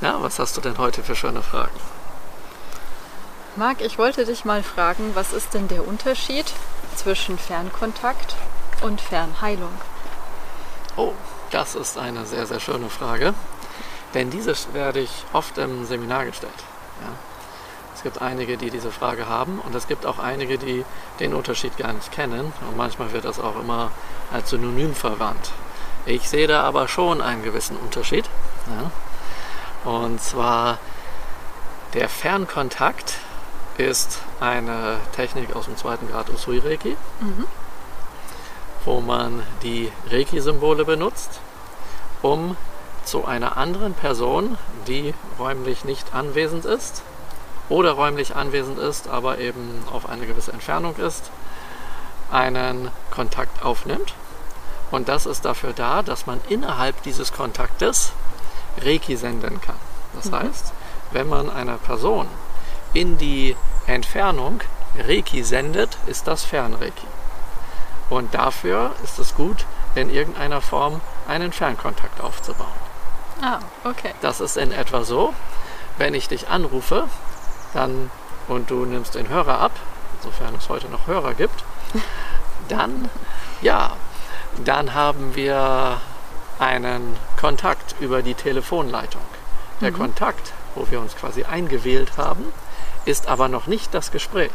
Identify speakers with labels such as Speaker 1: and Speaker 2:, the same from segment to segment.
Speaker 1: Ja, was hast du denn heute für schöne Fragen?
Speaker 2: Marc, ich wollte dich mal fragen, was ist denn der Unterschied zwischen Fernkontakt und Fernheilung?
Speaker 1: Oh, das ist eine sehr, sehr schöne Frage. Denn diese werde ich oft im Seminar gestellt. Ja. Es gibt einige, die diese Frage haben und es gibt auch einige, die den Unterschied gar nicht kennen. Und manchmal wird das auch immer als Synonym verwandt. Ich sehe da aber schon einen gewissen Unterschied. Ja. Und zwar der Fernkontakt ist eine Technik aus dem zweiten Grad Usui Reiki, mhm. wo man die Reiki-Symbole benutzt, um zu einer anderen Person, die räumlich nicht anwesend ist oder räumlich anwesend ist, aber eben auf eine gewisse Entfernung ist, einen Kontakt aufnimmt. Und das ist dafür da, dass man innerhalb dieses Kontaktes Reiki senden kann. Das mhm. heißt, wenn man einer Person in die Entfernung Reiki sendet, ist das Fernreiki. Und dafür ist es gut, in irgendeiner Form einen Fernkontakt aufzubauen.
Speaker 2: Ah, okay.
Speaker 1: Das ist in etwa so, wenn ich dich anrufe dann, und du nimmst den Hörer ab, sofern es heute noch Hörer gibt, dann, ja, dann haben wir einen Kontakt über die Telefonleitung. Der mhm. Kontakt, wo wir uns quasi eingewählt haben, ist aber noch nicht das Gespräch.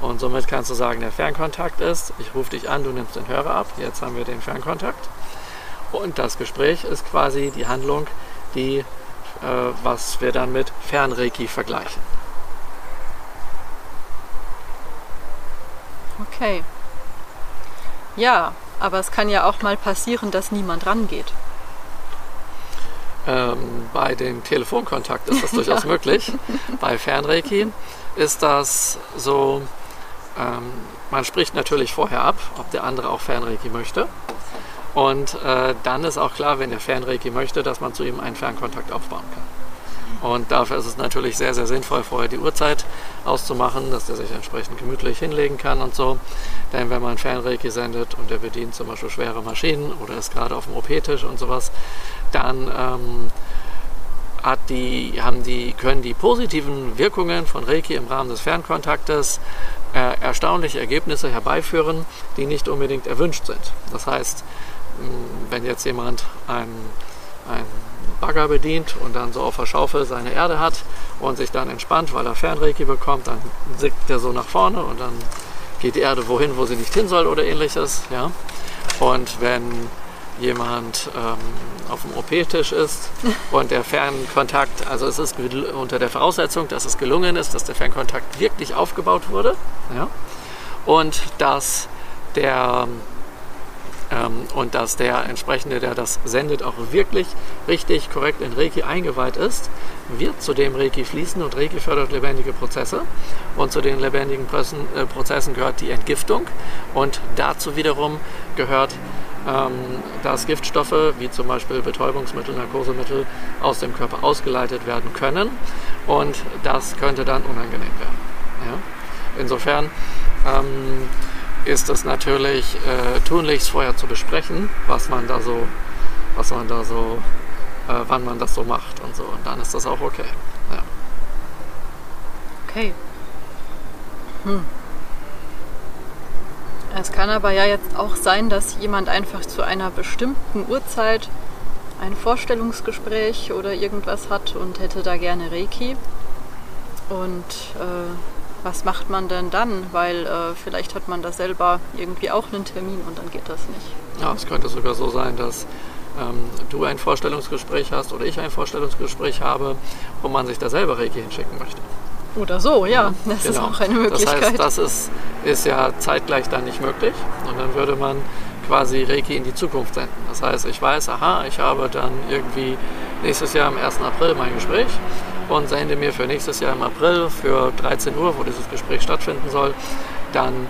Speaker 1: Und somit kannst du sagen, der Fernkontakt ist, ich rufe dich an, du nimmst den Hörer ab, jetzt haben wir den Fernkontakt. Und das Gespräch ist quasi die Handlung, die, äh, was wir dann mit Fernreiki vergleichen.
Speaker 2: Okay. Ja, aber es kann ja auch mal passieren, dass niemand rangeht.
Speaker 1: Ähm, bei dem Telefonkontakt ist das durchaus ja. möglich. Bei Fernreiki ist das so, ähm, man spricht natürlich vorher ab, ob der andere auch Fernreiki möchte. Und äh, dann ist auch klar, wenn der Fernreiki möchte, dass man zu ihm einen Fernkontakt aufbauen kann. Und dafür ist es natürlich sehr, sehr sinnvoll, vorher die Uhrzeit auszumachen, dass der sich entsprechend gemütlich hinlegen kann und so. Denn wenn man Fernreiki sendet und der bedient zum Beispiel schwere Maschinen oder ist gerade auf dem OP-Tisch und sowas, dann ähm, die, haben die, können die positiven Wirkungen von Reiki im Rahmen des Fernkontaktes äh, erstaunliche Ergebnisse herbeiführen, die nicht unbedingt erwünscht sind. Das heißt, wenn jetzt jemand einen, einen Bagger bedient und dann so auf der Schaufel seine Erde hat und sich dann entspannt, weil er Fernreiki bekommt, dann sickt der so nach vorne und dann geht die Erde wohin, wo sie nicht hin soll oder ähnliches. Ja? Und wenn jemand ähm, auf dem OP-Tisch ist und der Fernkontakt, also es ist unter der Voraussetzung, dass es gelungen ist, dass der Fernkontakt wirklich aufgebaut wurde ja? und dass der ähm, und dass der entsprechende, der das sendet, auch wirklich richtig korrekt in Reiki eingeweiht ist, wird zu dem Reiki fließen und Reiki fördert lebendige Prozesse. Und zu den lebendigen äh, Prozessen gehört die Entgiftung und dazu wiederum gehört ähm, dass Giftstoffe wie zum Beispiel Betäubungsmittel, Narkosemittel aus dem Körper ausgeleitet werden können und das könnte dann unangenehm werden. Ja? Insofern ähm, ist es natürlich äh, tunlichst vorher zu besprechen, was man da so, was man da so, äh, wann man das so macht und so. Und dann ist das auch okay. Ja.
Speaker 2: Okay. Hm. Es kann aber ja jetzt auch sein, dass jemand einfach zu einer bestimmten Uhrzeit ein Vorstellungsgespräch oder irgendwas hat und hätte da gerne Reiki. Und äh, was macht man denn dann? Weil äh, vielleicht hat man da selber irgendwie auch einen Termin und dann geht das nicht.
Speaker 1: Ja, es könnte sogar so sein, dass ähm, du ein Vorstellungsgespräch hast oder ich ein Vorstellungsgespräch habe, wo man sich da selber Reiki hinschicken möchte.
Speaker 2: Oder so, ja, das genau. ist auch eine Möglichkeit.
Speaker 1: Das heißt, das ist, ist ja zeitgleich dann nicht möglich und dann würde man quasi Reiki in die Zukunft senden. Das heißt, ich weiß, aha, ich habe dann irgendwie nächstes Jahr am 1. April mein Gespräch und sende mir für nächstes Jahr im April für 13 Uhr, wo dieses Gespräch stattfinden soll, dann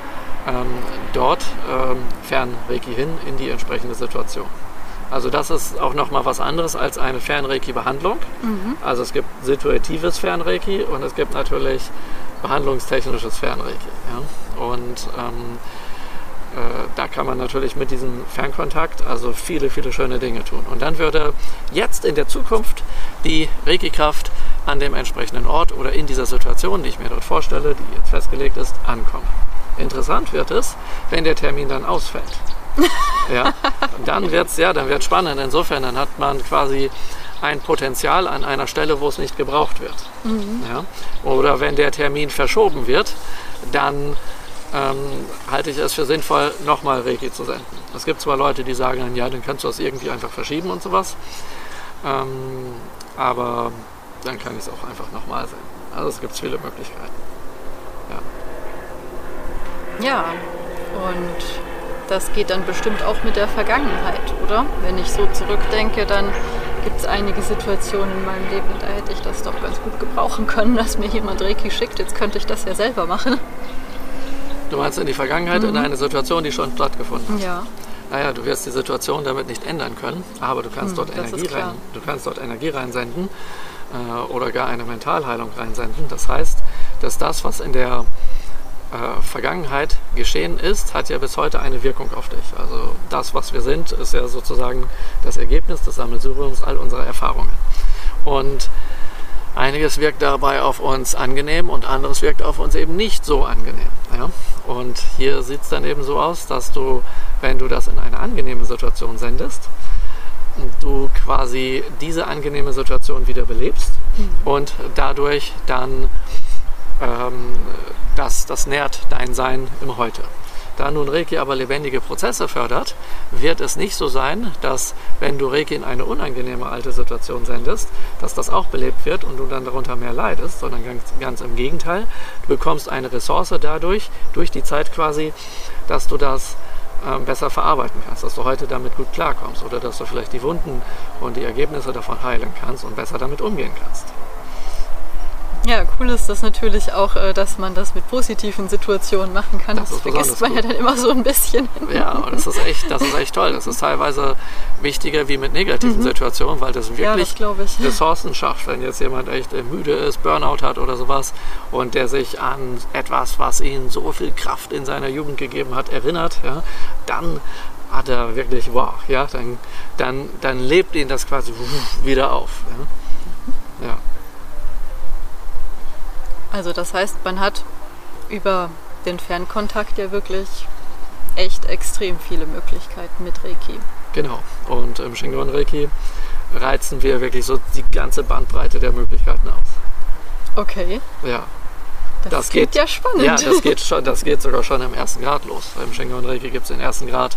Speaker 1: ähm, dort ähm, Fernreiki hin in die entsprechende Situation. Also das ist auch nochmal was anderes als eine Fernreiki-Behandlung. Mhm. Also es gibt situatives Fernreiki und es gibt natürlich behandlungstechnisches Fernreiki. Ja? Und ähm, da kann man natürlich mit diesem Fernkontakt also viele, viele schöne Dinge tun. Und dann würde jetzt in der Zukunft die Reiki-Kraft an dem entsprechenden Ort oder in dieser Situation, die ich mir dort vorstelle, die jetzt festgelegt ist, ankommen. Interessant wird es, wenn der Termin dann ausfällt. ja, dann wird es ja, dann wird spannend. Insofern, dann hat man quasi ein Potenzial an einer Stelle, wo es nicht gebraucht wird. Mhm. Ja? Oder wenn der Termin verschoben wird, dann ähm, halte ich es für sinnvoll, nochmal Reiki zu senden. Es gibt zwar Leute, die sagen, ja, dann kannst du das irgendwie einfach verschieben und sowas, ähm, aber dann kann ich es auch einfach nochmal senden. Also es gibt viele Möglichkeiten.
Speaker 2: Ja. ja, und das geht dann bestimmt auch mit der Vergangenheit, oder? Wenn ich so zurückdenke, dann gibt es einige Situationen in meinem Leben, da hätte ich das doch ganz gut gebrauchen können, dass mir jemand Reiki schickt. Jetzt könnte ich das ja selber machen.
Speaker 1: Du meinst in die Vergangenheit, mhm. in eine Situation, die schon stattgefunden hat?
Speaker 2: Ja.
Speaker 1: Naja, du wirst die Situation damit nicht ändern können, aber du kannst, mhm, dort, Energie rein, du kannst dort Energie reinsenden äh, oder gar eine Mentalheilung reinsenden. Das heißt, dass das, was in der äh, Vergangenheit geschehen ist, hat ja bis heute eine Wirkung auf dich. Also das, was wir sind, ist ja sozusagen das Ergebnis des Sammelsuriums all unserer Erfahrungen. Und einiges wirkt dabei auf uns angenehm und anderes wirkt auf uns eben nicht so angenehm. Ja? Und hier sieht es dann eben so aus, dass du, wenn du das in eine angenehme Situation sendest, du quasi diese angenehme Situation wieder belebst mhm. und dadurch dann ähm, das, das nährt dein Sein im Heute. Da nun Reiki aber lebendige Prozesse fördert, wird es nicht so sein, dass wenn du Reiki in eine unangenehme alte Situation sendest, dass das auch belebt wird und du dann darunter mehr leidest, sondern ganz, ganz im Gegenteil. Du bekommst eine Ressource dadurch, durch die Zeit quasi, dass du das besser verarbeiten kannst, dass du heute damit gut klarkommst oder dass du vielleicht die Wunden und die Ergebnisse davon heilen kannst und besser damit umgehen kannst.
Speaker 2: Ja, cool ist das natürlich auch, äh, dass man das mit positiven Situationen machen kann. Das, das vergisst man gut. ja dann immer so ein bisschen.
Speaker 1: Ja, und das ist echt, das ist echt toll. Das ist teilweise wichtiger wie mit negativen mhm. Situationen, weil das wirklich
Speaker 2: ja, das
Speaker 1: Ressourcen schafft. Wenn jetzt jemand echt äh, müde ist, Burnout hat oder sowas und der sich an etwas, was ihm so viel Kraft in seiner Jugend gegeben hat, erinnert, ja, dann hat er wirklich, wow, ja, dann, dann, dann lebt ihn das quasi wieder auf. Ja.
Speaker 2: Also das heißt, man hat über den Fernkontakt ja wirklich echt extrem viele Möglichkeiten mit Reiki.
Speaker 1: Genau. Und im Shingon Reiki reizen wir wirklich so die ganze Bandbreite der Möglichkeiten aus.
Speaker 2: Okay.
Speaker 1: Ja.
Speaker 2: Das, das geht ja spannend.
Speaker 1: Ja, das geht, schon, das geht sogar schon im ersten Grad los. Im Shingon Reiki gibt es im ersten Grad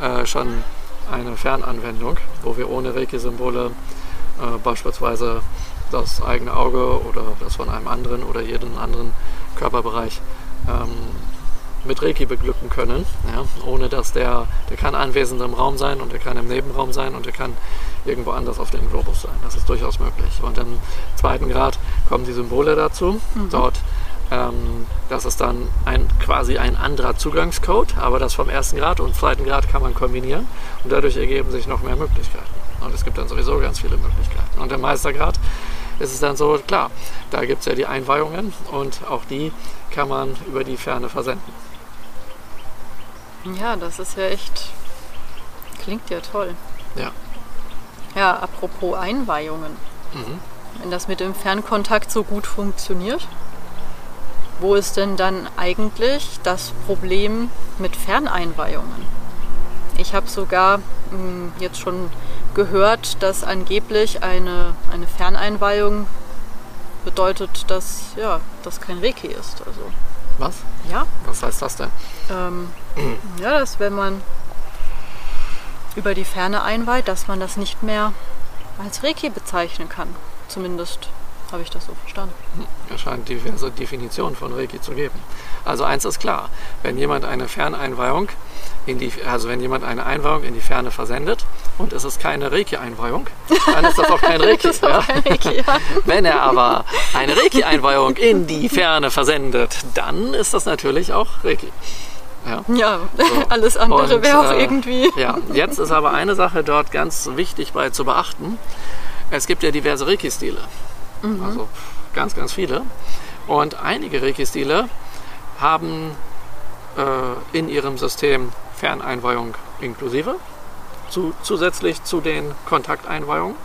Speaker 1: äh, schon eine Fernanwendung, wo wir ohne Reiki-Symbole äh, beispielsweise das eigene Auge oder das von einem anderen oder jeden anderen Körperbereich ähm, mit Reiki beglücken können, ja, ohne dass der, der kann anwesend im Raum sein und der kann im Nebenraum sein und der kann irgendwo anders auf dem Globus sein. Das ist durchaus möglich. Und im zweiten Grad kommen die Symbole dazu. Mhm. Dort, ähm, das ist dann ein, quasi ein anderer Zugangscode, aber das vom ersten Grad und zweiten Grad kann man kombinieren und dadurch ergeben sich noch mehr Möglichkeiten. Und es gibt dann sowieso ganz viele Möglichkeiten. Und der Meistergrad ist es dann so, klar, da gibt es ja die Einweihungen und auch die kann man über die Ferne versenden.
Speaker 2: Ja, das ist ja echt, klingt ja toll.
Speaker 1: Ja.
Speaker 2: Ja, apropos Einweihungen. Mhm. Wenn das mit dem Fernkontakt so gut funktioniert, wo ist denn dann eigentlich das Problem mit Ferneinweihungen? Ich habe sogar mh, hm, jetzt schon gehört, dass angeblich eine, eine Ferneinweihung bedeutet, dass ja, das kein Reiki ist. Also,
Speaker 1: Was?
Speaker 2: Ja.
Speaker 1: Was heißt das denn?
Speaker 2: Ähm, ja, dass wenn man über die Ferne einweiht, dass man das nicht mehr als Reiki bezeichnen kann. Zumindest habe ich das so verstanden.
Speaker 1: Es scheint diverse Definitionen von Reiki zu geben. Also eins ist klar, wenn jemand eine Ferneinweihung in die, also wenn jemand eine Einweihung in die Ferne versendet und es ist keine Reiki-Einweihung, dann ist das auch kein Reiki. auch ja. kein Reiki ja. Wenn er aber eine Reiki-Einweihung in die Ferne versendet, dann ist das natürlich auch Reiki.
Speaker 2: Ja, ja so. alles andere wäre auch äh, irgendwie.
Speaker 1: Ja, jetzt ist aber eine Sache dort ganz wichtig bei zu beachten. Es gibt ja diverse Reiki-Stile. Mhm. Also ganz, ganz viele. Und einige Reiki-Stile haben äh, in ihrem System Ferneinweihung inklusive, zu, zusätzlich zu den Kontakteinweihungen.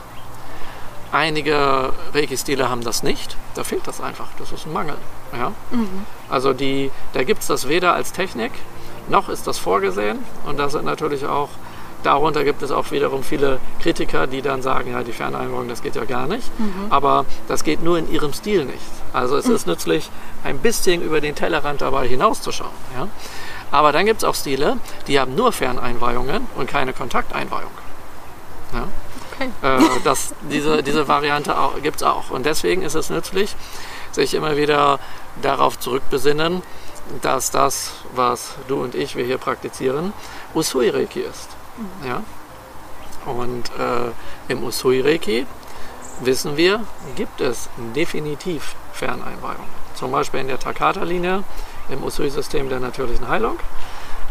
Speaker 1: Einige Reiki-Stile haben das nicht. Da fehlt das einfach. Das ist ein Mangel. Ja? Mhm. Also die, da gibt es das weder als Technik, noch ist das vorgesehen. Und das sind natürlich auch, darunter gibt es auch wiederum viele Kritiker, die dann sagen, ja, die Ferneinweihung, das geht ja gar nicht. Mhm. Aber das geht nur in ihrem Stil nicht. Also es mhm. ist nützlich, ein bisschen über den Tellerrand dabei hinauszuschauen. Ja? Aber dann gibt es auch Stile, die haben nur Ferneinweihungen und keine Kontakteinweihung. Ja? Okay. Äh, das, diese, diese Variante gibt es auch. Und deswegen ist es nützlich, sich immer wieder darauf zurückbesinnen, dass das, was du und ich, wir hier praktizieren, Usui-Reiki ist. Mhm. Ja? Und äh, im Usui-Reiki wissen wir, gibt es definitiv Ferneinweihungen. Zum Beispiel in der Takata-Linie im Usui-System der natürlichen Heilung.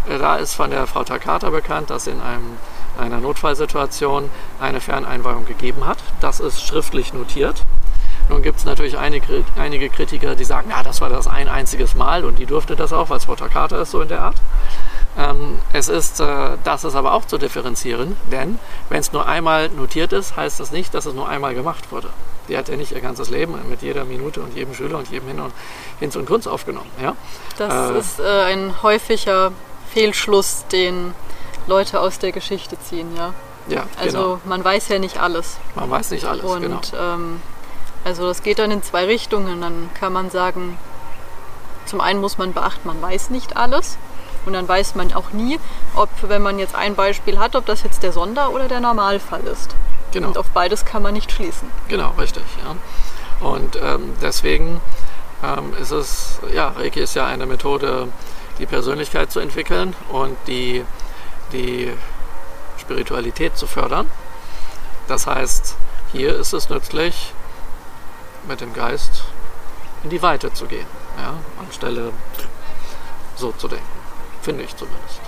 Speaker 1: Äh, da ist von der Frau Takata bekannt, dass in einem, einer Notfallsituation eine Ferneinweihung gegeben hat. Das ist schriftlich notiert. Nun gibt es natürlich einige, einige Kritiker, die sagen, ja, das war das ein einziges Mal und die durfte das auch, weil es Frau Takata ist, so in der Art. Ähm, es ist, äh, das ist aber auch zu differenzieren, denn wenn es nur einmal notiert ist, heißt das nicht, dass es nur einmal gemacht wurde. Die hat ja nicht ihr ganzes Leben mit jeder Minute und jedem Schüler und jedem Hin und Hinz und Kunst aufgenommen. Ja?
Speaker 2: Das äh, ist äh, ein häufiger Fehlschluss, den Leute aus der Geschichte ziehen, ja.
Speaker 1: Ja,
Speaker 2: also genau. man weiß ja nicht alles.
Speaker 1: Man weiß nicht alles,
Speaker 2: und,
Speaker 1: genau.
Speaker 2: Ähm, also das geht dann in zwei Richtungen. Dann kann man sagen, zum einen muss man beachten, man weiß nicht alles. Und dann weiß man auch nie, ob, wenn man jetzt ein Beispiel hat, ob das jetzt der Sonder- oder der Normalfall ist. Genau. Und auf beides kann man nicht schließen.
Speaker 1: Genau, richtig. Ja. Und ähm, deswegen ähm, ist es, ja, Reiki ist ja eine Methode, die Persönlichkeit zu entwickeln und die, die Spiritualität zu fördern. Das heißt, hier ist es nützlich, mit dem Geist in die Weite zu gehen, ja, anstelle so zu denken. Finde ich zumindest.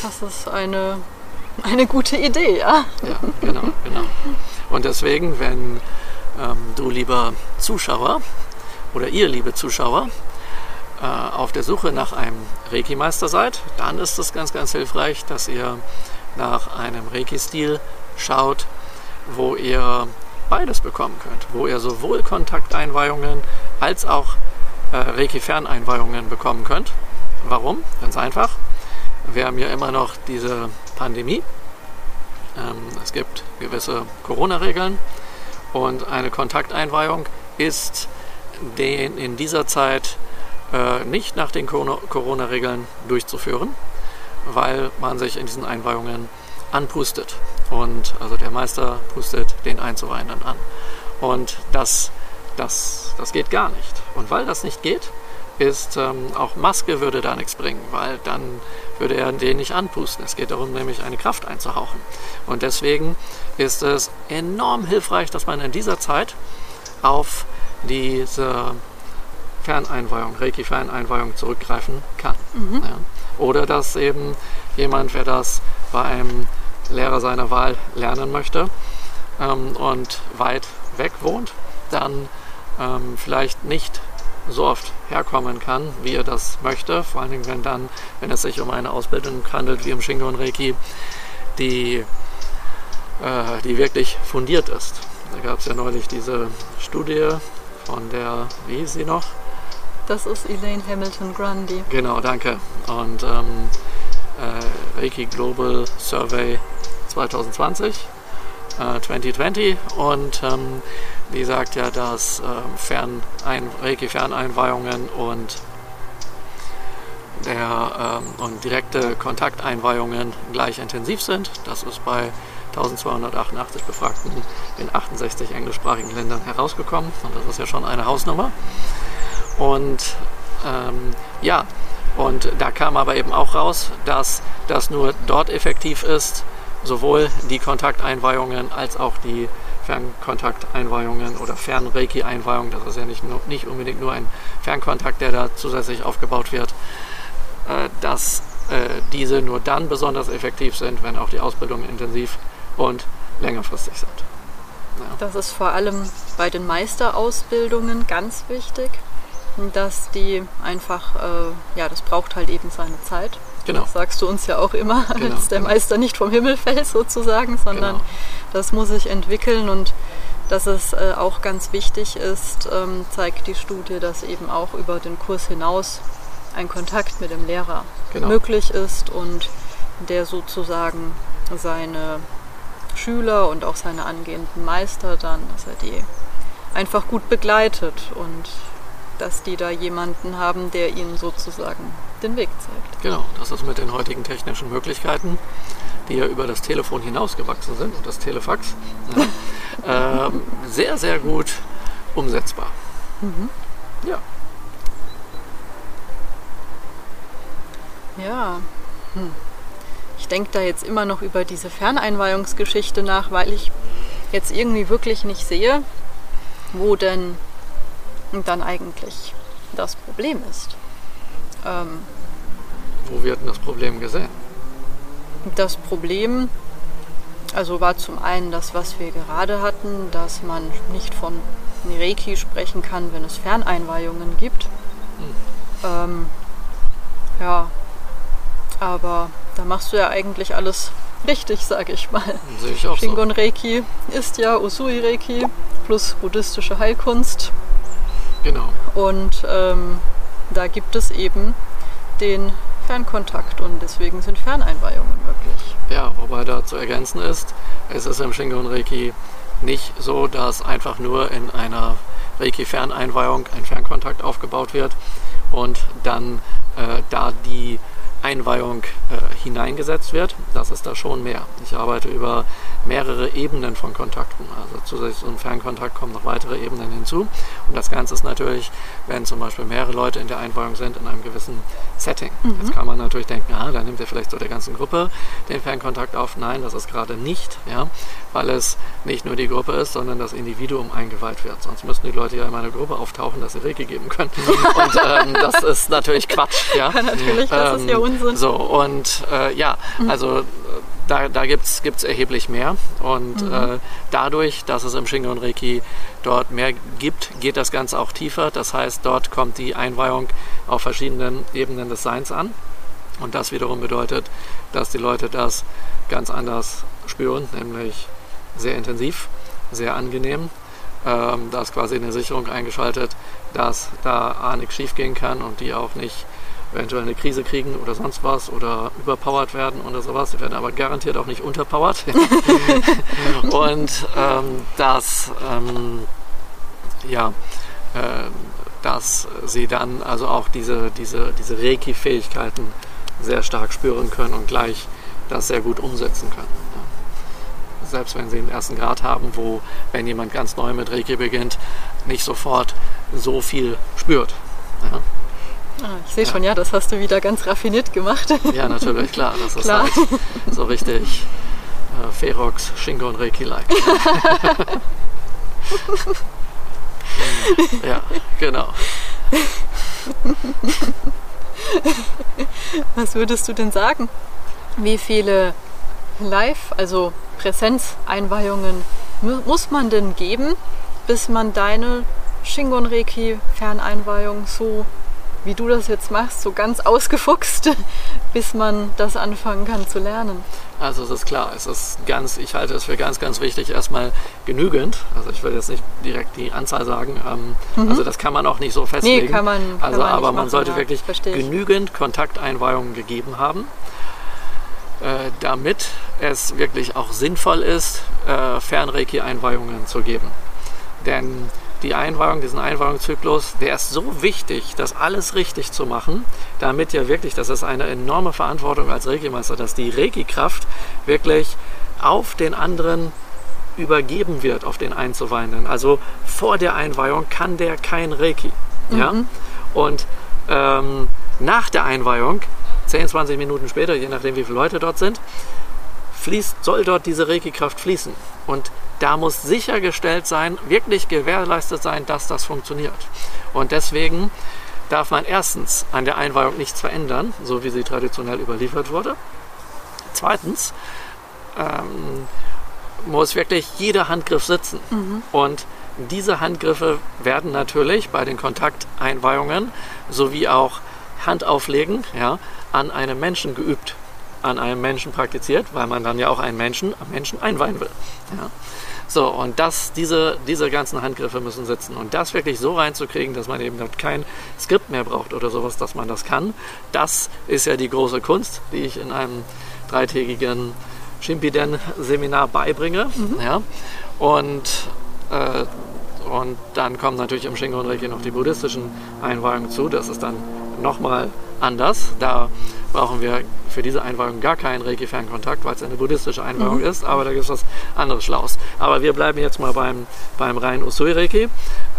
Speaker 2: Das ist eine, eine gute Idee, ja.
Speaker 1: Ja, genau, genau. Und deswegen, wenn ähm, du lieber Zuschauer oder ihr liebe Zuschauer äh, auf der Suche nach einem Reiki-Meister seid, dann ist es ganz, ganz hilfreich, dass ihr nach einem Reiki-Stil schaut, wo ihr beides bekommen könnt, wo ihr sowohl Kontakteinweihungen als auch äh, Reiki-Ferneinweihungen bekommen könnt. Warum? Ganz einfach. Wir haben ja immer noch diese Pandemie. Ähm, es gibt gewisse Corona-Regeln und eine Kontakteinweihung ist den in dieser Zeit äh, nicht nach den Corona-Regeln durchzuführen, weil man sich in diesen Einweihungen anpustet. Und also der Meister pustet den Einzuweihenden an. Und das, das, das geht gar nicht. Und weil das nicht geht, ist ähm, auch Maske würde da nichts bringen, weil dann würde er den nicht anpusten. Es geht darum, nämlich eine Kraft einzuhauchen. Und deswegen ist es enorm hilfreich, dass man in dieser Zeit auf diese Ferneinweihung, Reiki-Ferneinweihung zurückgreifen kann. Mhm. Ja. Oder dass eben jemand, wer das bei einem Lehrer seiner Wahl lernen möchte ähm, und weit weg wohnt, dann ähm, vielleicht nicht so oft herkommen kann, wie er das möchte. Vor allen Dingen, wenn dann, wenn es sich um eine Ausbildung handelt, wie im Shingon Reiki, die, äh, die wirklich fundiert ist. Da gab es ja neulich diese Studie von der, wie hieß sie noch?
Speaker 2: Das ist Elaine Hamilton Grundy.
Speaker 1: Genau, danke. Und ähm, äh, Reiki Global Survey 2020, äh, 2020 und ähm, die sagt ja, dass äh, Fernein, Reiki-Ferneinweihungen und, der, ähm, und direkte Kontakteinweihungen gleich intensiv sind. Das ist bei 1288 Befragten in 68 englischsprachigen Ländern herausgekommen und das ist ja schon eine Hausnummer. Und ähm, ja, und da kam aber eben auch raus, dass das nur dort effektiv ist, sowohl die Kontakteinweihungen als auch die Fernkontakteinweihungen oder Fernreiki-Einweihungen. Das ist ja nicht, nicht unbedingt nur ein Fernkontakt, der da zusätzlich aufgebaut wird, äh, dass äh, diese nur dann besonders effektiv sind, wenn auch die Ausbildungen intensiv und längerfristig sind.
Speaker 2: Ja. Das ist vor allem bei den Meisterausbildungen ganz wichtig, dass die einfach, äh, ja, das braucht halt eben seine Zeit.
Speaker 1: Genau.
Speaker 2: Das sagst du uns ja auch immer,
Speaker 1: Genau,
Speaker 2: als der
Speaker 1: genau.
Speaker 2: Meister nicht vom Himmel fällt sozusagen, sondern
Speaker 1: Genau.
Speaker 2: das muss sich entwickeln und dass es äh, auch ganz wichtig ist, ähm, zeigt die Studie, dass eben auch über den Kurs hinaus ein Kontakt mit dem Lehrer
Speaker 1: Genau.
Speaker 2: möglich ist und der sozusagen seine Schüler und auch seine angehenden Meister dann, dass er die einfach gut begleitet und dass die da jemanden haben, der ihnen sozusagen den Weg zeigt.
Speaker 1: Genau, das ist mit den heutigen technischen Möglichkeiten, die ja über das Telefon hinausgewachsen sind und das Telefax, ja, ähm, sehr, sehr gut umsetzbar. Ja,
Speaker 2: Ja. Hm. Ich denke da jetzt immer noch über diese Ferneinweihungsgeschichte nach, weil ich jetzt irgendwie wirklich nicht sehe, wo denn dann eigentlich das Problem ist. Ähm,
Speaker 1: wo wird denn das Problem gesehen?
Speaker 2: das Problem, also war zum einen das, was wir gerade hatten, dass man nicht von Reiki sprechen kann, wenn es Ferneinweihungen gibt. Ähm, ja, aber da machst du ja eigentlich alles richtig, sage ich mal.
Speaker 1: Sehe ich auch so.
Speaker 2: Shingon Reiki ist ja Usui Reiki plus buddhistische Heilkunst.
Speaker 1: Genau.
Speaker 2: Und ähm, da gibt es eben den Fernkontakt und deswegen sind Ferneinweihungen möglich.
Speaker 1: Ja, wobei da zu ergänzen ist, es ist im Shingon Reiki nicht so, dass einfach nur in einer Reiki-Ferneinweihung ein Fernkontakt aufgebaut wird und dann äh, da die Einweihung äh, hineingesetzt wird. Das ist da schon mehr. Ich arbeite über mehrere Ebenen von Kontakten. Also zusätzlich zum Fernkontakt kommen noch weitere Ebenen hinzu. Und das Ganze ist natürlich, wenn zum Beispiel mehrere Leute in der Einweihung sind, in einem gewissen Setting. Jetzt kann man natürlich denken, ah, da nimmt er vielleicht so der ganzen Gruppe den Fernkontakt auf. Nein, das ist gerade nicht, ja, weil es nicht nur die Gruppe ist, sondern das Individuum eingeweiht wird. Sonst müssten die Leute ja in meiner Gruppe auftauchen, dass sie Reiki geben können. Und ähm, das ist natürlich Quatsch. Ja,
Speaker 2: Natürlich, das ist ja Unsinn.
Speaker 1: So, und äh, ja, also äh, da, da gibt es erheblich mehr. Und äh, dadurch, dass es im Shingon Reiki dort mehr gibt, geht das Ganze auch tiefer. Das heißt, dort kommt die Einweihung auf verschiedenen Ebenen des Seins an. Und das wiederum bedeutet, dass die Leute das ganz anders spüren, nämlich sehr intensiv, sehr angenehm. Ähm, da ist quasi eine Sicherung eingeschaltet, dass da A nichts schief gehen kann und die auch nicht eventuell eine Krise kriegen oder sonst was oder überpowered werden oder sowas. Sie werden aber garantiert auch nicht unterpowered. und ähm, dass, ähm, ja, äh, dass sie dann also auch diese, diese, diese Reiki-Fähigkeiten sehr stark spüren können und gleich das sehr gut umsetzen können. Ja. Selbst wenn sie den ersten Grad haben, wo, wenn jemand ganz neu mit Reiki beginnt, nicht sofort so viel spürt. Ja.
Speaker 2: Ah, ich sehe schon, ja, das hast du wieder ganz raffiniert gemacht.
Speaker 1: Ja, natürlich, klar. Das ist
Speaker 2: Klar.
Speaker 1: halt so richtig äh, Ferox, Shingon Reiki-like. ja, genau.
Speaker 2: Was würdest du denn sagen? Wie viele Live, also Präsenzeinweihungen mu- muss man denn geben, bis man deine Shingon Reiki Ferneinweihung so wie du das jetzt machst, so ganz ausgefuchst, bis man das anfangen kann zu lernen?
Speaker 1: Also es ist klar, es ist ganz, ich halte es für ganz, ganz wichtig, erstmal genügend. Also ich will jetzt nicht direkt die Anzahl sagen. Ähm, Also das kann man auch nicht so festlegen.
Speaker 2: Mhm. kann man- kann
Speaker 1: also
Speaker 2: man
Speaker 1: aber man
Speaker 2: machen,
Speaker 1: sollte
Speaker 2: ja,
Speaker 1: wirklich genügend Kontakteinweihungen gegeben haben, äh, damit es wirklich auch sinnvoll ist, äh, Fernreiki-Einweihungen zu geben. Denn die Einweihung, diesen Einweihungszyklus, der ist so wichtig, das alles richtig zu machen, damit ja wirklich, das ist eine enorme Verantwortung als Reiki-Meister, dass die Reiki-Kraft wirklich auf den anderen übergeben wird, auf den Einzuweihenden. Also vor der Einweihung kann der kein Reiki. Ja? Und ähm, nach der Einweihung, 10, 20 Minuten später, je nachdem wie viele Leute dort sind, fließt, soll dort diese Reiki-Kraft fließen. Und da muss sichergestellt sein, wirklich gewährleistet sein, dass das funktioniert. Und deswegen darf man erstens an der Einweihung nichts verändern, so wie sie traditionell überliefert wurde. Zweitens ähm, muss wirklich jeder Handgriff sitzen. Und diese Handgriffe werden natürlich bei den Kontakteinweihungen sowie auch Handauflegen ja, an einem Menschen geübt, an einem Menschen praktiziert, weil man dann ja auch einen Menschen am Menschen einweihen will. Ja. So, und das, diese, diese ganzen Handgriffe müssen sitzen. Und das wirklich so reinzukriegen, dass man eben kein Skript mehr braucht oder sowas, dass man das kann, das ist ja die große Kunst, die ich in einem dreitägigen Shimpiden-Seminar beibringe. Mhm. Ja. Und, äh, und dann kommen natürlich im Shingon Reiki noch die buddhistischen Einweihungen zu. Das ist dann nochmal anders. Da brauchen wir für diese Einweihung gar keinen Reiki-Fernkontakt, weil es eine buddhistische Einweihung mhm. ist, aber da gibt es was anderes Schlaues. Aber wir bleiben jetzt mal beim, beim reinen Usui-Reiki.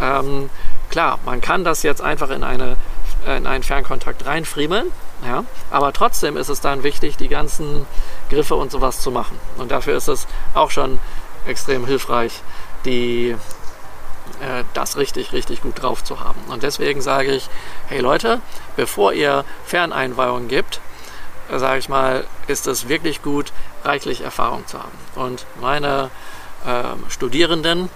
Speaker 1: Ähm, klar, man kann das jetzt einfach in, eine, in einen Fernkontakt reinfriemeln, ja, aber trotzdem ist es dann wichtig, die ganzen Griffe und sowas zu machen. Und dafür ist es auch schon extrem hilfreich, die äh, das richtig, richtig gut drauf zu haben. Und deswegen sage ich, hey Leute, bevor ihr Ferneinweihungen gibt, äh, sage ich mal, ist es wirklich gut, reichlich Erfahrung zu haben. Und meine äh, Studierenden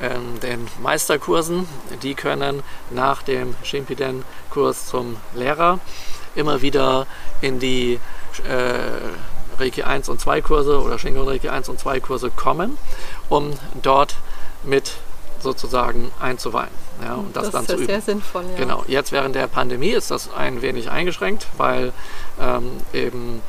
Speaker 1: in den Meisterkursen, die können nach dem Shimpiden-Kurs zum Lehrer immer wieder in die äh, Reiki 1 und 2 Kurse oder Shingon Reiki 1 und 2 Kurse kommen, um dort mit sozusagen einzuweihen. Ja, und das, das dann
Speaker 2: ist
Speaker 1: zu üben.
Speaker 2: sehr sinnvoll. Ja.
Speaker 1: Genau. Jetzt während der Pandemie ist das ein wenig eingeschränkt, weil ähm, eben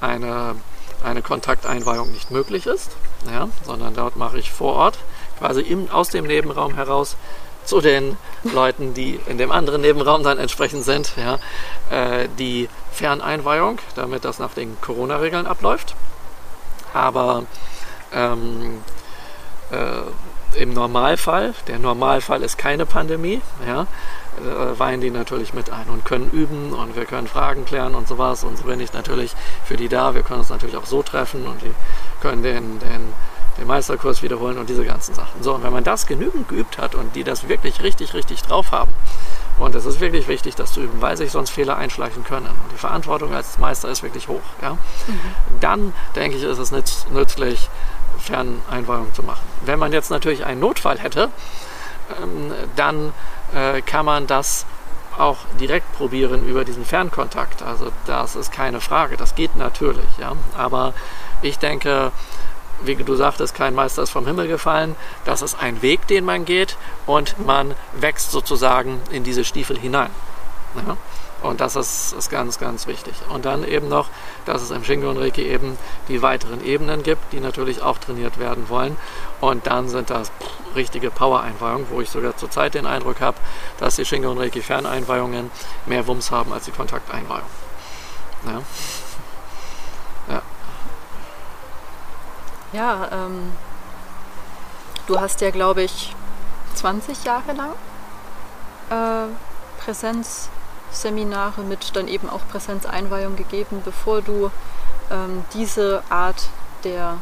Speaker 1: eine, eine Kontakteinweihung nicht möglich ist, ja, sondern dort mache ich vor Ort, quasi im, aus dem Nebenraum heraus zu den Leuten, die in dem anderen Nebenraum dann entsprechend sind, ja, äh, die Ferneinweihung, damit das nach den Corona-Regeln abläuft. Aber ähm, äh, im Normalfall, der Normalfall ist keine Pandemie, ja, äh, weihen die natürlich mit ein und können üben und wir können Fragen klären und sowas. Und so bin ich natürlich für die da. Wir können uns natürlich auch so treffen und die können den, den, den Meisterkurs wiederholen und diese ganzen Sachen. So, und wenn man das genügend geübt hat und die das wirklich richtig, richtig drauf haben, und es ist wirklich wichtig, das zu üben, weil sich sonst Fehler einschleichen können. Und die Verantwortung als Meister ist wirklich hoch. Ja? Mhm. Dann, denke ich, ist es nützlich, Ferneinweihung zu machen. Wenn man jetzt natürlich einen Notfall hätte, ähm, dann äh, kann man das auch direkt probieren über diesen Fernkontakt. Also das ist keine Frage, das geht natürlich. Ja? Aber ich denke, wie du sagtest, kein Meister ist vom Himmel gefallen. Das ist ein Weg, den man geht und man wächst sozusagen in diese Stiefel hinein. Ja? Und das ist, ist ganz, ganz wichtig. Und dann eben noch, dass es im Shingon Reiki eben die weiteren Ebenen gibt, die natürlich auch trainiert werden wollen. Und dann sind das richtige Power-Einweihungen, wo ich sogar zurzeit den Eindruck habe, dass die Shingon Reiki Ferneinweihungen mehr Wumms haben als die Kontakteinweihungen. Ja.
Speaker 2: Ja, ja ähm, du hast ja, glaube ich, 20 Jahre lang äh, Präsenz Seminare mit dann eben auch Präsenzeinweihung gegeben, bevor du ähm, diese Art der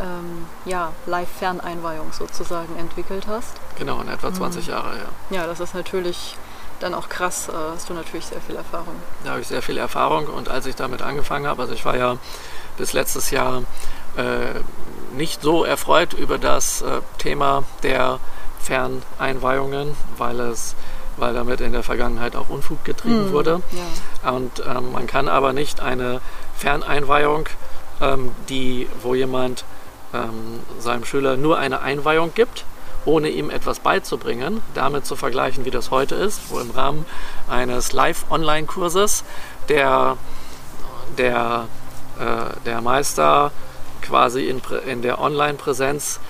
Speaker 2: ähm, ja, Live-Ferneinweihung sozusagen entwickelt hast.
Speaker 1: Genau, in etwa 20 mhm. Jahre, ja.
Speaker 2: Ja, das ist natürlich dann auch krass, äh, hast du natürlich sehr viel Erfahrung.
Speaker 1: Da habe ich sehr viel Erfahrung und als ich damit angefangen habe, also ich war ja bis letztes Jahr äh, nicht so erfreut über das äh, Thema der Ferneinweihungen, weil es weil damit in der Vergangenheit auch Unfug getrieben mhm, wurde. Ja. Und ähm, man kann aber nicht eine Ferneinweihung, ähm, die, wo jemand ähm, seinem Schüler nur eine Einweihung gibt, ohne ihm etwas beizubringen, damit zu vergleichen, wie das heute ist, wo im Rahmen eines Live-Online-Kurses der, der, äh, der Meister quasi in, in der Online-Präsenz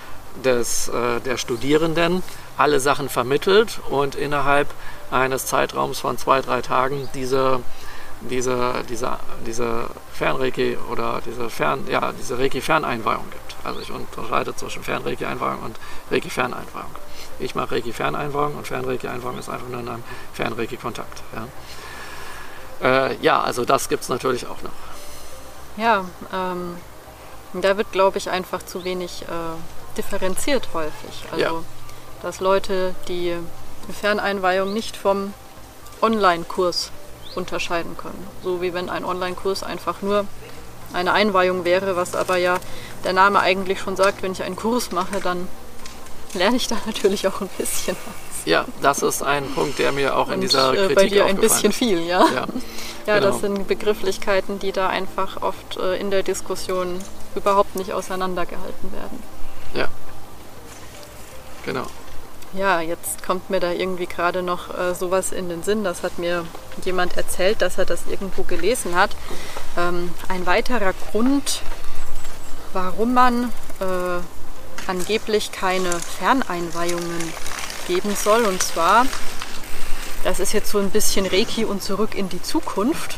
Speaker 1: des, äh, der Studierenden alle Sachen vermittelt und innerhalb eines Zeitraums von zwei, drei Tagen diese, diese, diese, diese Fernreiki oder diese, Fern, ja, diese Reiki-Ferneinweihung gibt. Also ich unterscheide zwischen Fernreiki-Einweihung und Reiki-Ferneinweihung. Ich mache Reiki-Ferneinweihung und Fernreiki-Einweihung ist einfach nur in einem Fernreiki-Kontakt. Ja. Äh, ja, also das gibt es natürlich auch noch.
Speaker 2: Ja, ähm, da wird, glaube ich, einfach zu wenig äh, differenziert häufig. Also ja dass Leute die Ferneinweihung nicht vom Online-Kurs unterscheiden können. So wie wenn ein Online-Kurs einfach nur eine Einweihung wäre, was aber ja der Name eigentlich schon sagt, wenn ich einen Kurs mache, dann lerne ich da natürlich auch ein bisschen was.
Speaker 1: Ja, das ist ein Punkt, der mir auch in
Speaker 2: Und
Speaker 1: dieser
Speaker 2: äh,
Speaker 1: Kritik
Speaker 2: bei dir ein bisschen viel, ja.
Speaker 1: Ja,
Speaker 2: Ja,
Speaker 1: Genau.
Speaker 2: das sind Begrifflichkeiten, die da einfach oft äh, in der Diskussion überhaupt nicht auseinandergehalten werden.
Speaker 1: ja. Genau.
Speaker 2: Ja, jetzt kommt mir da irgendwie gerade noch äh, sowas in den Sinn. Das hat mir jemand erzählt, dass er das irgendwo gelesen hat. Ähm, ein weiterer Grund, warum man äh, angeblich keine Ferneinweihungen geben soll. Und zwar, das ist jetzt so ein bisschen Reiki und zurück in die Zukunft.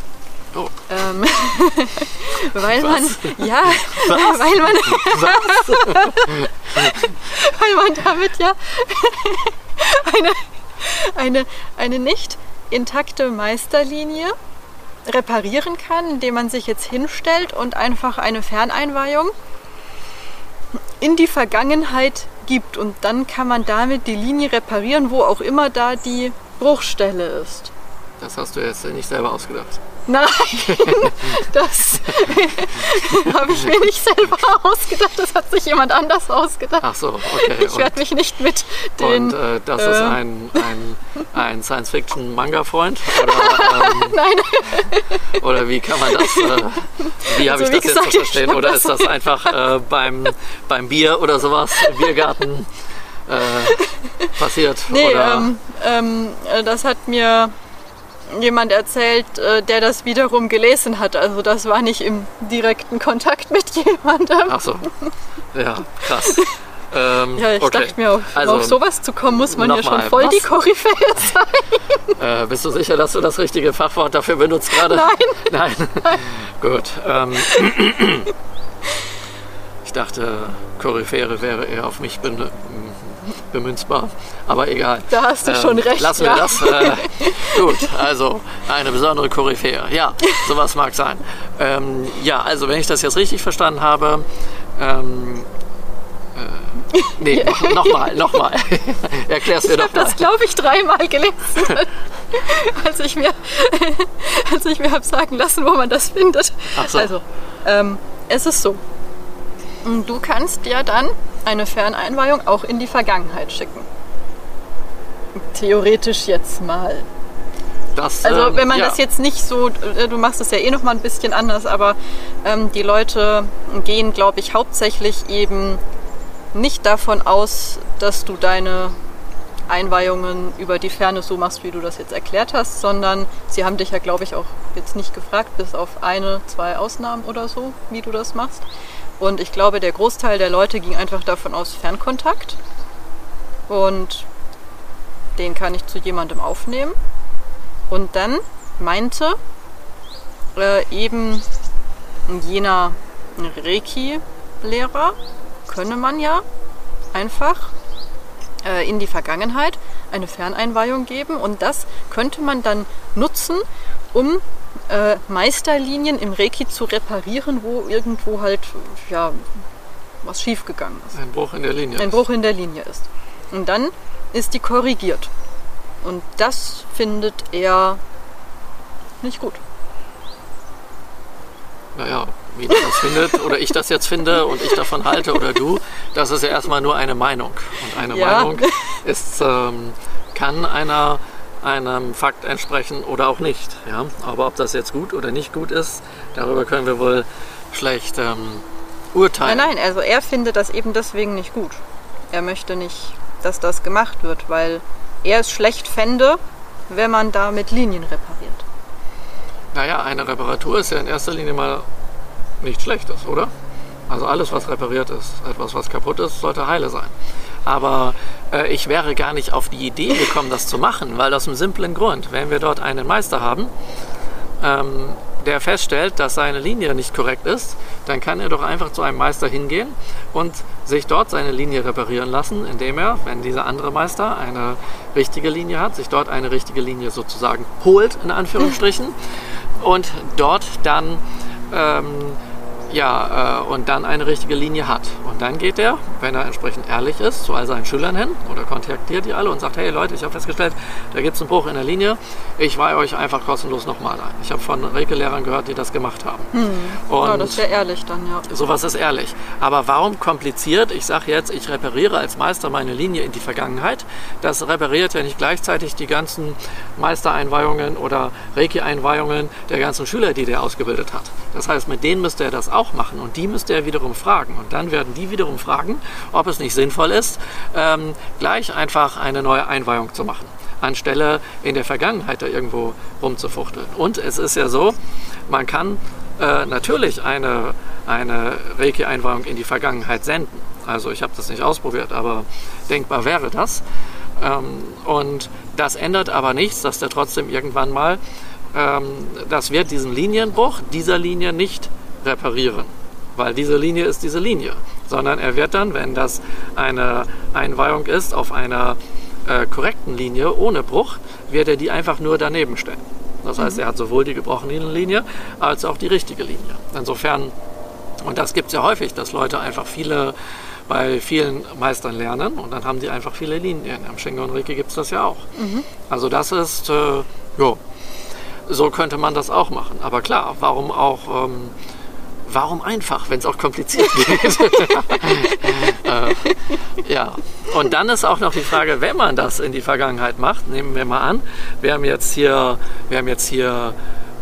Speaker 1: Oh,
Speaker 2: Ähm, weil
Speaker 1: Was?
Speaker 2: man, ja, weil man, weil man damit ja eine, eine, eine nicht intakte Meisterlinie reparieren kann, indem man sich jetzt hinstellt und einfach eine Ferneinweihung in die Vergangenheit gibt. Und dann kann man damit die Linie reparieren, wo auch immer da die Bruchstelle ist.
Speaker 1: das hast du jetzt nicht selber ausgedacht.
Speaker 2: Nein, das habe ich mir nicht selber ausgedacht. Das hat sich jemand anders ausgedacht.
Speaker 1: Ach so, okay.
Speaker 2: Ich werde mich nicht mit den.
Speaker 1: und äh, das ist
Speaker 2: äh,
Speaker 1: ein, ein, ein Science-Fiction-Manga-Freund? Oder, ähm,
Speaker 2: Nein,
Speaker 1: oder wie kann man das, äh, wie habe
Speaker 2: Also,
Speaker 1: ich das
Speaker 2: gesagt,
Speaker 1: jetzt zu verstehen? Oder ist das einfach äh, beim, beim Bier oder sowas, im Biergarten äh, passiert?
Speaker 2: nee, ähm, ähm, äh, das hat mir jemand erzählt, äh, der das wiederum gelesen hat. Also, das war nicht im direkten Kontakt mit jemandem.
Speaker 1: Ach so, ja, krass. Ähm,
Speaker 2: Ja, ich
Speaker 1: okay.
Speaker 2: dachte mir, auf,
Speaker 1: Also,
Speaker 2: auf sowas zu kommen, muss man ja schon voll die
Speaker 1: was?
Speaker 2: Koryphäe sein.
Speaker 1: Äh, bist du sicher, dass du das richtige Fachwort dafür benutzt gerade?
Speaker 2: Nein.
Speaker 1: Nein. Gut. Ähm, ich dachte, Koryphäre wäre eher auf mich bemünzbar. Aber egal.
Speaker 2: Da hast du
Speaker 1: Ähm,
Speaker 2: schon recht,
Speaker 1: Lassen wir
Speaker 2: ja.
Speaker 1: das. Äh, gut, also eine besondere Koryphäre. Ja, sowas mag sein. Ähm, ja, also wenn ich das jetzt richtig verstanden habe, ähm, äh, nee, nochmal, noch nochmal. Erklär's mir
Speaker 2: Ich
Speaker 1: doch
Speaker 2: habe
Speaker 1: mal.
Speaker 2: das, glaube ich, dreimal gelesen, als ich mir, als ich mir habe sagen lassen, wo man das findet.
Speaker 1: Ach so.
Speaker 2: Also, ähm, es ist so. Du kannst ja dann eine Ferneinweihung auch in die Vergangenheit schicken. Theoretisch jetzt mal.
Speaker 1: Das,
Speaker 2: Also
Speaker 1: ähm,
Speaker 2: wenn man
Speaker 1: ja.
Speaker 2: das jetzt nicht so, äh, du machst es ja eh noch mal ein bisschen anders, aber ähm, die Leute gehen, glaube ich, hauptsächlich eben nicht davon aus, dass du deine Einweihungen über die Ferne so machst, wie du das jetzt erklärt hast, sondern sie haben dich ja, glaube ich, auch jetzt nicht gefragt, bis auf eine, zwei Ausnahmen oder so, wie du das machst. Und ich glaube, der Großteil der Leute ging einfach davon aus, Fernkontakt. Und den kann ich zu jemandem aufnehmen. Und dann meinte äh, eben jener Reiki-Lehrer, könne man ja einfach äh, in die Vergangenheit eine Ferneinweihung geben und das könnte man dann nutzen, um äh, Meisterlinien im Reiki zu reparieren, wo irgendwo halt ja, was schiefgegangen ist
Speaker 1: Ein Bruch in der Linie.
Speaker 2: ein Bruch in der Linie ist. Und dann ist die korrigiert. Und das findet er nicht gut.
Speaker 1: Naja, wie der das findet oder ich das jetzt finde und ich davon halte oder du, das ist ja erstmal nur eine Meinung. Und eine
Speaker 2: Ja.
Speaker 1: Meinung ist, ähm, kann einer einem Fakt entsprechen oder auch nicht. Ja? Aber ob das jetzt gut oder nicht gut ist, darüber können wir wohl schlecht ähm, urteilen.
Speaker 2: Nein, nein, also er findet das eben deswegen nicht gut. Er möchte nicht, dass das gemacht wird, weil er es schlecht fände, wenn man da mit Linien repariert.
Speaker 1: Naja, eine Reparatur ist ja in erster Linie mal nichts Schlechtes, oder? Also alles, was repariert ist, etwas, was kaputt ist, sollte heile sein. Aber äh, ich wäre gar nicht auf die Idee gekommen, das zu machen, weil aus einem simplen Grund, wenn wir dort einen Meister haben, ähm, der feststellt, dass seine Linie nicht korrekt ist, dann kann er doch einfach zu einem Meister hingehen und sich dort seine Linie reparieren lassen, indem er, wenn dieser andere Meister eine richtige Linie hat, sich dort eine richtige Linie sozusagen holt, in Anführungsstrichen, und dort dann ähm, Ja, äh, und dann eine richtige Linie hat. Und dann geht er, wenn er entsprechend ehrlich ist, zu all seinen Schülern hin oder kontaktiert die alle und sagt, hey Leute, ich habe festgestellt, da gibt es einen Bruch in der Linie. Ich weihe euch einfach kostenlos nochmal ein. Ich habe von Regellehrern gehört, die das gemacht haben.
Speaker 2: Hm. Und ja, das wäre ehrlich dann, ja.
Speaker 1: Sowas ist ehrlich. Aber warum kompliziert? Ich sage jetzt, ich repariere als Meister meine Linie in die Vergangenheit. Das repariert ja nicht gleichzeitig die ganzen Meistereinweihungen oder Reiki-Einweihungen der ganzen Schüler, die der ausgebildet hat. Das heißt, mit denen müsste er das auch machen und die müsste er wiederum fragen. Und dann werden die wiederum fragen, ob es nicht sinnvoll ist, ähm, gleich einfach eine neue Einweihung zu machen, anstelle in der Vergangenheit da irgendwo rumzufuchteln. Und es ist ja so, man kann äh, natürlich eine, eine Reiki-Einweihung in die Vergangenheit senden. Also ich habe das nicht ausprobiert, aber denkbar wäre das. Ähm, und das ändert aber nichts, dass der trotzdem irgendwann mal ähm, das wird diesen Linienbruch dieser Linie nicht reparieren, weil diese Linie ist diese Linie, sondern er wird dann, wenn das eine Einweihung ist auf einer äh, korrekten Linie ohne Bruch, wird er die einfach nur daneben stellen. Das heißt, mhm. er hat sowohl die gebrochene Linie als auch die richtige Linie. Insofern, und das gibt es ja häufig, dass Leute einfach viele bei vielen Meistern lernen und dann haben die einfach viele Linien. Am Shingon Reiki gibt es das ja auch. Mhm. Also das ist, äh, ja, so könnte man das auch machen. Aber klar, warum auch, ähm, warum einfach, wenn es auch kompliziert geht? äh, ja, und dann ist auch noch die Frage, wenn man das in die Vergangenheit macht, nehmen wir mal an, wir haben jetzt hier, wir haben jetzt hier,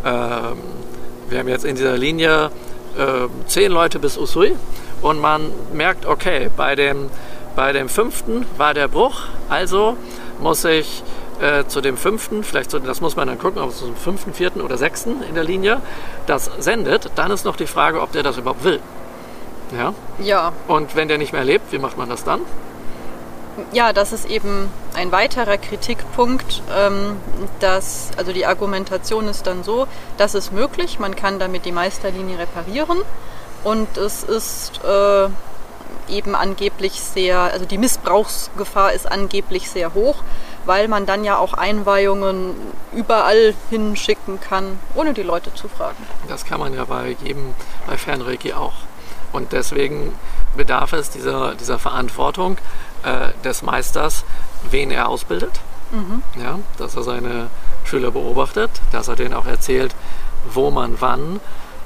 Speaker 1: äh, wir haben jetzt in dieser Linie äh, zehn Leute bis Usui und man merkt, okay, bei dem, bei dem fünften war der Bruch, also muss ich äh, zu dem fünften, vielleicht zu, das muss man dann gucken, ob es zum fünften, vierten oder sechsten in der Linie das sendet, dann ist noch die Frage, ob der das überhaupt will. Ja?
Speaker 2: Ja.
Speaker 1: Und wenn der nicht mehr lebt, wie macht man das dann?
Speaker 2: Ja, das ist eben ein weiterer Kritikpunkt. Ähm, dass, also die Argumentation ist dann so, das ist möglich, man kann damit die Meisterlinie reparieren und es ist äh, eben angeblich sehr, also die Missbrauchsgefahr ist angeblich sehr hoch weil man dann ja auch Einweihungen überall hinschicken kann, ohne die Leute zu fragen.
Speaker 1: Das kann man ja bei jedem, bei Fernreiki auch. Und deswegen bedarf es dieser, dieser Verantwortung äh, des Meisters, wen er ausbildet. Mhm. Ja, dass er seine Schüler beobachtet, dass er denen auch erzählt, wo man wann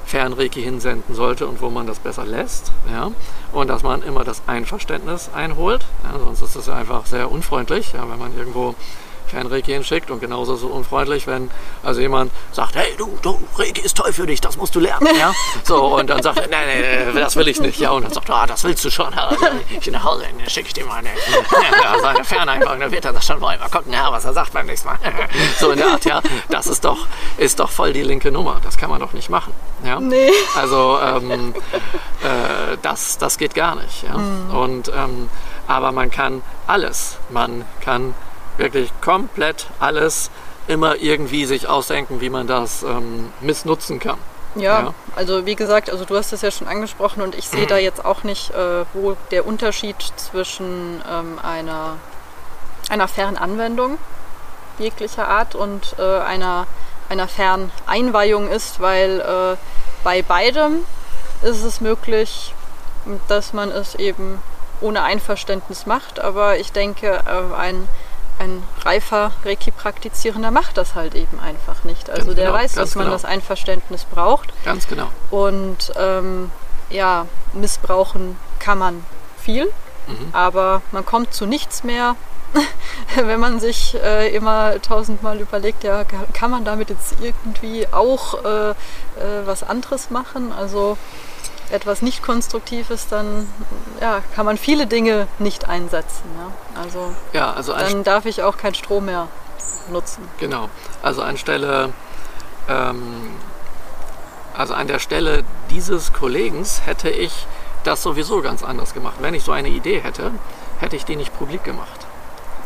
Speaker 1: Fernreiki hinsenden sollte und wo man das besser lässt. Ja? Und dass man immer das Einverständnis einholt. Ja? Sonst ist es einfach sehr unfreundlich, ja? wenn man irgendwo Fernreiki hinschickt und genauso so unfreundlich, wenn also jemand sagt, hey du, du, Reiki ist toll für dich, das musst du lernen. Ja? So, und dann sagt er, nein, nein, das will ich nicht. Ja, und dann sagt er, ah, das willst du schon. Ich bin nach Hause, dann schicke ich dir mal eine, ja, seine dann wird er das schon wollen. Mal gucken, ja, was er sagt beim nächsten Mal. So in der Art, ja. Das ist doch, ist doch voll die linke Nummer. Das kann man doch nicht machen. Ja?
Speaker 2: Nee.
Speaker 1: Also ähm, äh, das, das geht gar nicht. Ja? Mhm. Und, ähm, aber man kann alles. Man kann wirklich komplett alles immer irgendwie sich ausdenken, wie man das ähm, missnutzen kann.
Speaker 2: Ja, ja, also wie gesagt, also du hast es ja schon angesprochen und ich sehe da jetzt auch nicht, äh, wo der Unterschied zwischen ähm, einer, einer Fernanwendung jeglicher Art und äh, einer, einer Ferneinweihung ist, weil äh, bei beidem ist es möglich, dass man es eben ohne Einverständnis macht, aber ich denke, äh, ein ein reifer Reiki-Praktizierender macht das halt eben einfach nicht. Also ganz der genau, weiß, dass man genau. das Einverständnis braucht.
Speaker 1: Ganz genau.
Speaker 2: Und ähm, ja, missbrauchen kann man viel, mhm. aber man kommt zu nichts mehr, wenn man sich äh, immer tausendmal überlegt, ja, kann man damit jetzt irgendwie auch äh, äh, was anderes machen? Also etwas nicht Konstruktives, dann ja, kann man viele Dinge nicht einsetzen. Ja? Also,
Speaker 1: ja, also
Speaker 2: dann darf ich auch keinen Strom mehr nutzen.
Speaker 1: Genau. Also anstelle, ähm, also an der Stelle dieses Kollegen hätte ich das sowieso ganz anders gemacht. Wenn ich so eine Idee hätte, hätte ich die nicht publik gemacht.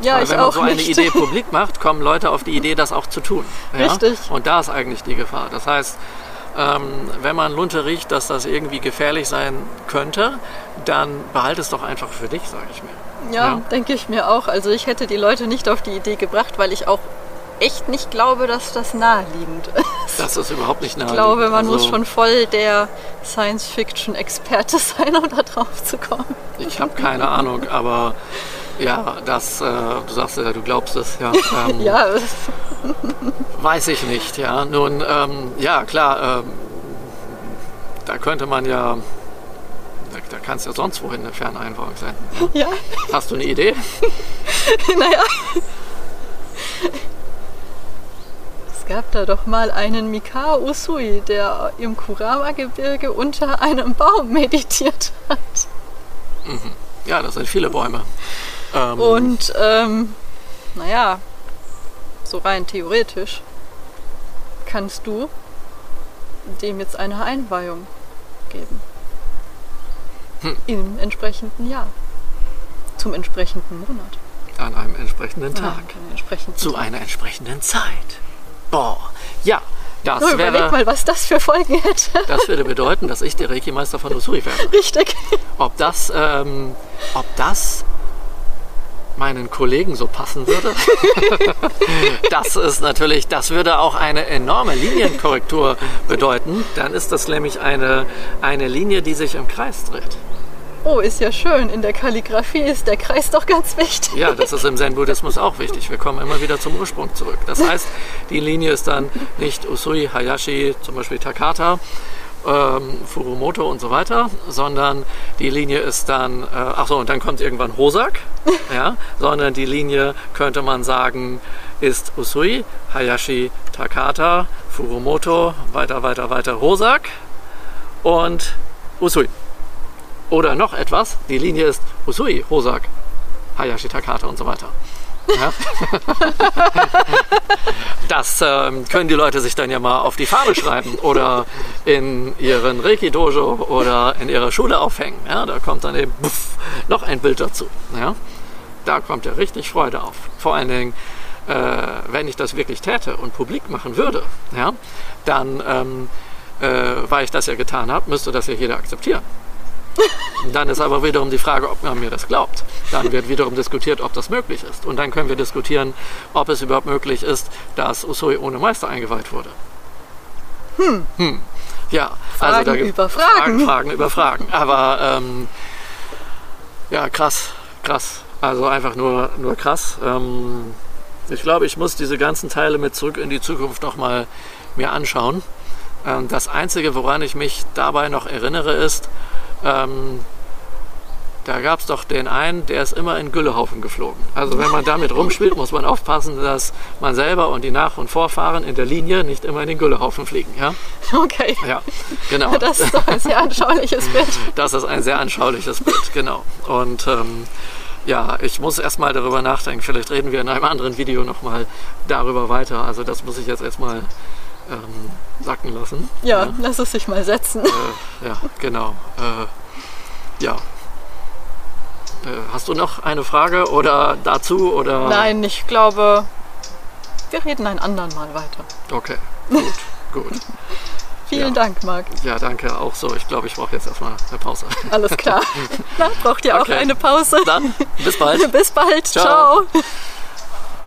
Speaker 2: Ja,
Speaker 1: Weil wenn man so eine
Speaker 2: nicht.
Speaker 1: Idee publik macht, kommen Leute auf die Idee, das auch zu tun. Ja?
Speaker 2: Richtig.
Speaker 1: Und da ist eigentlich die Gefahr. Das heißt, ähm, wenn man Lunte riecht, dass das irgendwie gefährlich sein könnte, dann behalte es doch einfach für dich, sage ich mir.
Speaker 2: Ja, ja, denke ich mir auch. Also ich hätte die Leute nicht auf die Idee gebracht, weil ich auch echt nicht glaube, dass das naheliegend das.
Speaker 1: Das ist überhaupt nicht
Speaker 2: ich
Speaker 1: naheliegend.
Speaker 2: glaube, man
Speaker 1: also,
Speaker 2: muss schon voll der Science-Fiction-Experte sein, um da drauf zu kommen.
Speaker 1: Ich habe keine Ahnung, aber ja, das, äh, du sagst ja, du glaubst es, ja. Ähm,
Speaker 2: Ja,
Speaker 1: Weiß ich nicht, ja. Nun, ähm, ja, klar, ähm, da könnte man ja, da, da kann es ja sonst wohin eine Ferneinwahlung sein.
Speaker 2: ja,
Speaker 1: Hast du eine Idee?
Speaker 2: naja. Es gab da doch mal einen Mikao Usui, der im Kurama-Gebirge unter einem Baum meditiert hat.
Speaker 1: Ja, das sind viele Bäume. Ähm,
Speaker 2: Und, ähm, naja, so rein theoretisch kannst du dem jetzt eine Einweihung geben.
Speaker 1: Hm.
Speaker 2: Im entsprechenden Jahr. Zum entsprechenden Monat.
Speaker 1: an einem entsprechenden
Speaker 2: Ja,
Speaker 1: Tag.
Speaker 2: an entsprechenden
Speaker 1: Zu
Speaker 2: Tag.
Speaker 1: einer entsprechenden Zeit. Boah, ja, das
Speaker 2: Nur überleg
Speaker 1: wäre,
Speaker 2: mal, was das für Folgen hätte.
Speaker 1: das würde bedeuten, dass ich der Reiki-Meister von Usui wäre.
Speaker 2: Richtig.
Speaker 1: Ob das, ähm, ob das meinen Kollegen so passen würde? das ist natürlich, das würde auch eine enorme Linienkorrektur bedeuten. Dann ist das nämlich eine, eine Linie, die sich im Kreis dreht.
Speaker 2: Oh, ist ja schön. In der Kalligrafie ist der Kreis doch ganz wichtig.
Speaker 1: Ja, das ist im Zen-Buddhismus auch wichtig. Wir kommen immer wieder zum Ursprung zurück. Das heißt, die Linie ist dann nicht Usui, Hayashi, zum Beispiel Takata, ähm, Furumoto und so weiter, sondern die Linie ist dann, äh, ach so, und dann kommt irgendwann Hosak, ja, sondern die Linie könnte man sagen, ist Usui, Hayashi, Takata, Furumoto, weiter, weiter, weiter, Hosak und Usui. Oder noch etwas, die Linie ist Usui, Hosak, Hayashi Takata und so weiter. Ja? Das ähm, können die Leute sich dann ja mal auf die Fahne schreiben oder in ihren Reiki-Dojo oder in ihrer Schule aufhängen. Ja? Da kommt dann eben puff, noch ein Bild dazu. Ja? Da kommt ja richtig Freude auf. Vor allen Dingen, äh, wenn ich das wirklich täte und publik machen würde, ja? dann, ähm, äh, weil ich das ja getan habe, müsste das ja jeder akzeptieren. Dann ist aber wiederum die Frage, ob man mir das glaubt. Dann wird wiederum diskutiert, ob das möglich ist. Und dann können wir diskutieren, ob es überhaupt möglich ist, dass Usui ohne Meister eingeweiht wurde. Hm. Ja,
Speaker 2: Fragen
Speaker 1: da-
Speaker 2: über Fragen.
Speaker 1: Fragen, Fragen über Fragen. Aber ähm, ja, krass, krass. Also einfach nur, nur krass. Ähm, ich glaube, ich muss diese ganzen Teile mit zurück in die Zukunft nochmal mir anschauen. Ähm, das Einzige, woran ich mich dabei noch erinnere, ist, ähm, da gab es doch den einen, der ist immer in Güllehaufen geflogen. Also wenn man damit rumspielt, muss man aufpassen, dass man selber und die Nach- und Vorfahren in der Linie nicht immer in den Güllehaufen fliegen. Ja,
Speaker 2: Okay.
Speaker 1: ja genau.
Speaker 2: Das ist doch ein sehr anschauliches Bild.
Speaker 1: Das ist ein sehr anschauliches Bild, genau. Und ähm, ja, ich muss erstmal darüber nachdenken. Vielleicht reden wir in einem anderen Video nochmal darüber weiter. Also das muss ich jetzt erstmal ähm, sacken lassen.
Speaker 2: Ja, lass es sich mal setzen.
Speaker 1: Äh, ja, genau. Äh, ja. Äh, hast du noch eine Frage oder dazu oder?
Speaker 2: Nein, ich glaube, wir reden ein andern Mal weiter.
Speaker 1: Okay, gut, gut.
Speaker 2: Vielen
Speaker 1: Ja.
Speaker 2: Dank, Marc.
Speaker 1: Ja, danke auch so. Ich glaube, ich brauche jetzt erstmal eine Pause.
Speaker 2: Alles klar. Na, braucht ihr auch
Speaker 1: Okay.
Speaker 2: eine Pause?
Speaker 1: Dann bis bald.
Speaker 2: Bis bald.
Speaker 1: Ciao.
Speaker 2: Ciao.